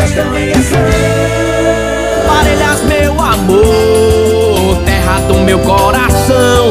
gestão em ação. Parelhas, meu amor, terra do meu coração.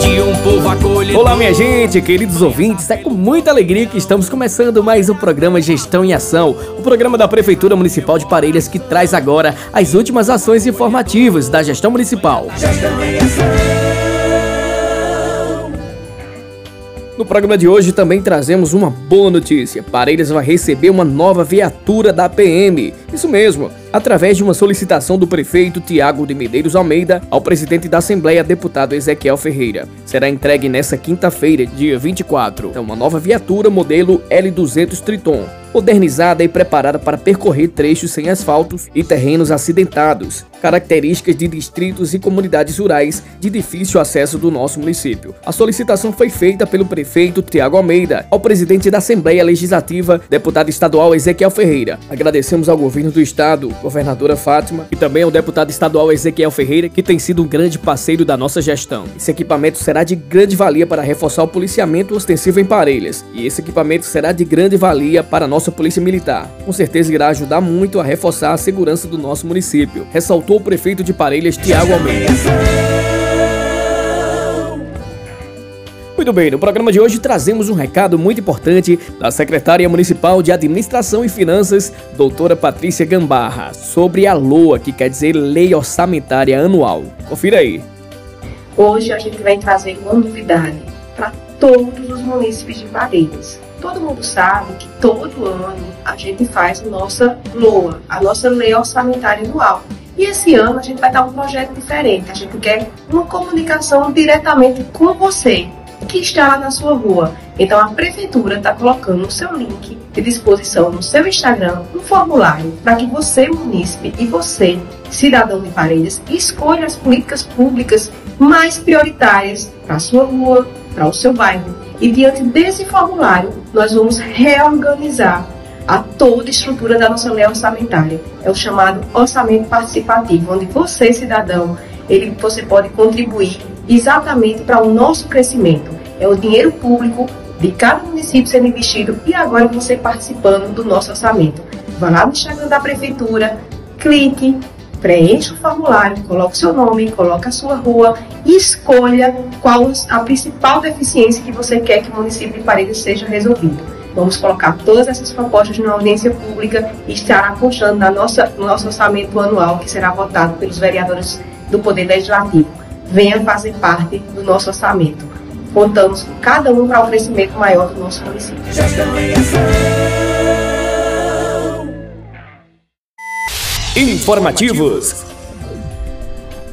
De um povo acolhido. Olá, minha gente, queridos ouvintes. É com muita alegria que estamos começando mais um programa Gestão em Ação, o programa da Prefeitura Municipal de Parelhas que traz agora as últimas ações informativas da gestão municipal. Gestão em Ação. No programa de hoje também trazemos uma boa notícia. Parelhas vai receber uma nova viatura da PM. Isso mesmo, através de uma solicitação do prefeito Tiago de Medeiros Almeida ao presidente da Assembleia, deputado Ezequiel Ferreira. Será entregue nesta quinta-feira, dia 24. Então, uma nova viatura modelo L200 Triton modernizada e preparada para percorrer trechos sem asfaltos e terrenos acidentados, características de distritos e comunidades rurais de difícil acesso do nosso município. A solicitação foi feita pelo prefeito Tiago Almeida ao presidente da Assembleia Legislativa, deputado estadual Ezequiel Ferreira. Agradecemos ao governo do estado, governadora Fátima, e também ao deputado estadual Ezequiel Ferreira, que tem sido um grande parceiro da nossa gestão. Esse equipamento será de grande valia para reforçar o policiamento ostensivo em Parelhas, e esse equipamento será de grande valia para a nossa Polícia Militar. Com certeza irá ajudar muito a reforçar a segurança do nosso município, ressaltou o prefeito de Parelhas, Tiago Almeida. Muito bem, no programa de hoje trazemos um recado muito importante da secretária municipal de Administração e Finanças, doutora Patrícia Gambarra, sobre a LOA, que quer dizer Lei Orçamentária Anual. Confira aí. Hoje a gente vai trazer uma novidade para todos os municípios de Parelhas. Todo mundo sabe que todo ano a gente faz a nossa LOA, a nossa Lei Orçamentária Anual. E esse ano a gente vai dar um projeto diferente. A gente quer uma comunicação diretamente com você, que está na sua rua. Então a prefeitura está colocando no seu link de disposição no seu Instagram um formulário para que você, munícipe, e você, cidadão de Paredes, escolha as políticas públicas mais prioritárias para a sua rua, para o seu bairro e diante desse formulário, nós vamos reorganizar a toda a estrutura da nossa lei orçamentária. É o chamado orçamento participativo, onde você, cidadão, ele, você pode contribuir exatamente para o nosso crescimento. É o dinheiro público de cada município sendo investido e agora você participando do nosso orçamento. Vá lá no Instagram da Prefeitura, clique, preencha o formulário, coloque seu nome, coloque a sua rua e escolha qual a principal deficiência que você quer que o município de Paredes seja resolvido. Vamos colocar todas essas propostas na audiência pública e estará constando na nossa, no nosso orçamento anual, que será votado pelos vereadores do Poder Legislativo. Venha fazer parte do nosso orçamento. Contamos com cada um para o um crescimento maior do nosso município. Informativos.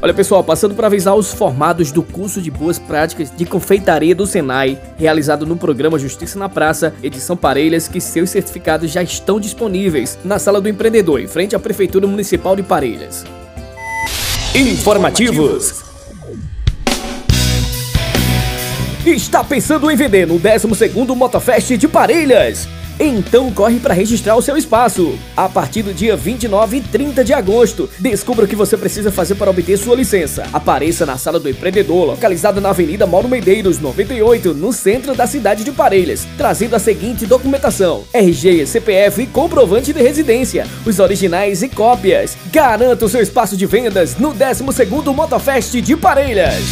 Olha pessoal, passando para avisar os formados do curso de Boas Práticas de Confeitaria do Senai, realizado no programa Justiça na Praça, edição Parelhas, que seus certificados já estão disponíveis na Sala do Empreendedor, em frente à Prefeitura Municipal de Parelhas. Informativos. Está pensando em vender no 12º Motofest de Parelhas? Então corre para registrar o seu espaço. A partir do dia 29 e 30 de agosto, descubra o que você precisa fazer para obter sua licença. Apareça na Sala do Empreendedor, localizada na Avenida Mauro Medeiros, 98, no centro da cidade de Parelhas, trazendo a seguinte documentação: RG, CPF e comprovante de residência, os originais e cópias. Garanta o seu espaço de vendas no 12º Motofest de Parelhas.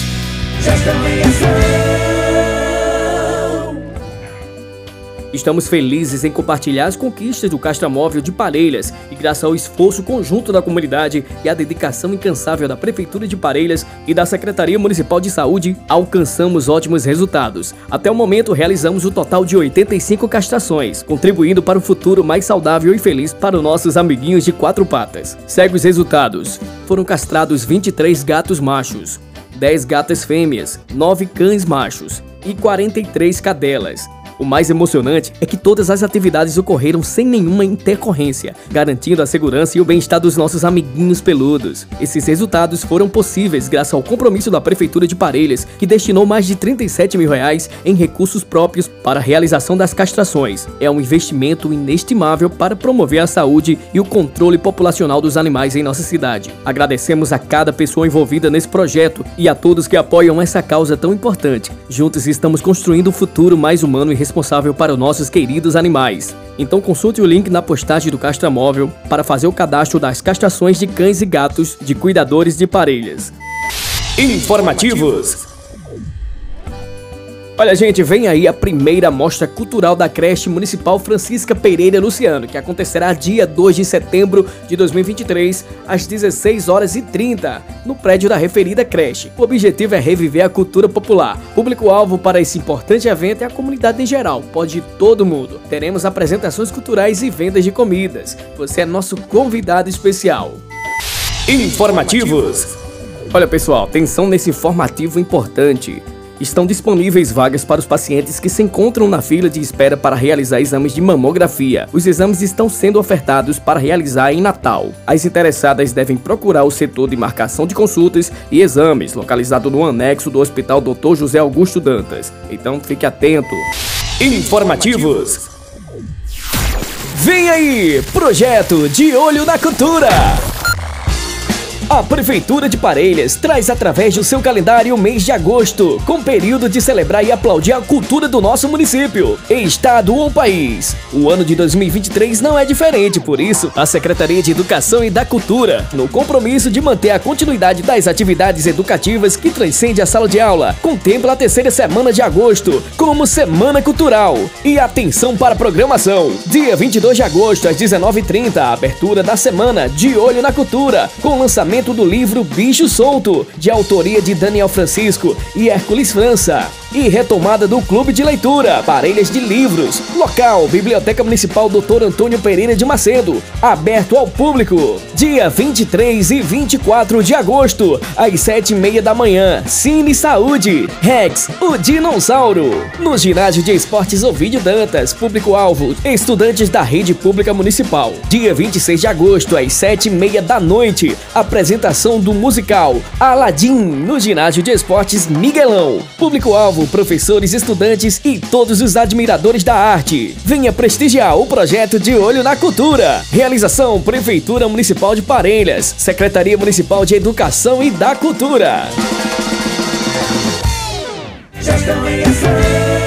Estamos felizes em compartilhar as conquistas do Castramóvel de Parelhas e graças ao esforço conjunto da comunidade e à dedicação incansável da Prefeitura de Parelhas e da Secretaria Municipal de Saúde, alcançamos ótimos resultados. Até o momento realizamos o um total de 85 castrações, contribuindo para um futuro mais saudável e feliz para os nossos amiguinhos de quatro patas. Segue os resultados. Foram castrados 23 gatos machos, 10 gatas fêmeas, 9 cães machos e 43 cadelas. O mais emocionante é que todas as atividades ocorreram sem nenhuma intercorrência, garantindo a segurança e o bem-estar dos nossos amiguinhos peludos. Esses resultados foram possíveis graças ao compromisso da Prefeitura de Parelhas, que destinou mais de 37 mil reais em recursos próprios para a realização das castrações. É um investimento inestimável para promover a saúde e o controle populacional dos animais em nossa cidade. Agradecemos a cada pessoa envolvida nesse projeto e a todos que apoiam essa causa tão importante. Juntos estamos construindo um futuro mais humano e responsável para os nossos queridos animais. Então consulte o link na postagem do Castramóvel para fazer o cadastro das castrações de cães e gatos de cuidadores de parelhas. Informativos. Olha, gente, vem aí a primeira mostra cultural da creche municipal Francisca Pereira Luciano, que acontecerá dia 2 de setembro de 2023, às 16 horas e 30, no prédio da referida creche. O objetivo é reviver a cultura popular. Público-alvo para esse importante evento é a comunidade em geral, pode ir todo mundo. Teremos apresentações culturais e vendas de comidas. Você é nosso convidado especial. Informativos. Olha, pessoal, atenção nesse informativo importante. Estão disponíveis vagas para os pacientes que se encontram na fila de espera para realizar exames de mamografia. Os exames estão sendo ofertados para realizar em Natal. As interessadas devem procurar o setor de marcação de consultas e exames, localizado no anexo do Hospital Dr. José Augusto Dantas. Então fique atento. Informativos. Vem aí, projeto de olho na cultura. A Prefeitura de Parelhas traz através do seu calendário o mês de agosto, com período de celebrar e aplaudir a cultura do nosso município, estado ou país. O ano de 2023 não é diferente, por isso, a Secretaria de Educação e da Cultura, no compromisso de manter a continuidade das atividades educativas que transcende a sala de aula, contempla a terceira semana de agosto como Semana Cultural. E atenção para a programação. Dia 22 de agosto, às 19h30, a abertura da semana De Olho na Cultura, com lançamento lançamento do livro Bicho Solto, de autoria de Daniel Francisco e Hércules França. E retomada do Clube de Leitura, Parelhas de Livros. Local, Biblioteca Municipal Dr. Antônio Pereira de Macedo. Aberto ao público. Dia 23 e 24 de agosto, às 7h30 da manhã. Cine Saúde. Rex, o Dinossauro. No Ginásio de Esportes Ovidio Dantas. Público-alvo, estudantes da Rede Pública Municipal. Dia 26 de agosto, às 7h30 da noite. Apresentação do musical Aladim, no Ginásio de Esportes Miguelão. Público-alvo, professores, estudantes e todos os admiradores da arte. Venha prestigiar o projeto de Olho na Cultura. Realização Prefeitura Municipal de Parelhas, Secretaria Municipal de Educação e da Cultura. Em ação.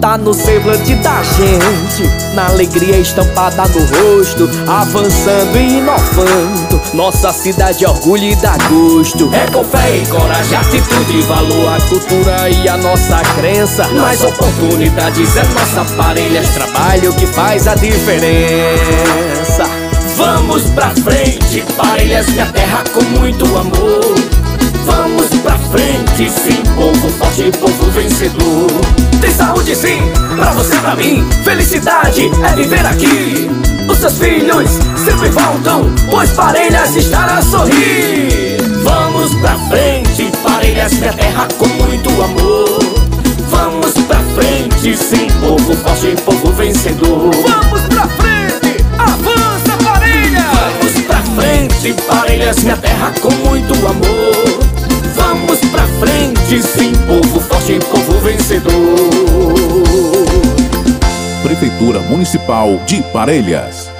Tá no semblante da gente, na alegria estampada no rosto, avançando e inovando. Nossa cidade é orgulho e dá gosto. É com fé e coragem, atitude e valor, a cultura e a nossa crença. Mais oportunidades é nossa parelhas, trabalho que faz a diferença. Vamos pra frente, parelhas, minha terra com muito amor. Vamos pra frente, sim, povo forte, povo vencedor. Tem saúde sim, pra você, pra mim. Felicidade é viver aqui. Os seus filhos sempre voltam, pois Parelhas estará a sorrir. Vamos pra frente, Parelhas, minha terra com muito amor. Vamos pra frente, sim, povo forte, povo vencedor. Vamos pra frente, avança, Parelhas! Vamos pra frente, Parelhas, minha terra frente, sim, povo forte, povo vencedor. Prefeitura Municipal de Parelhas.